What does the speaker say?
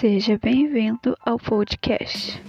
Seja bem-vindo ao podcast.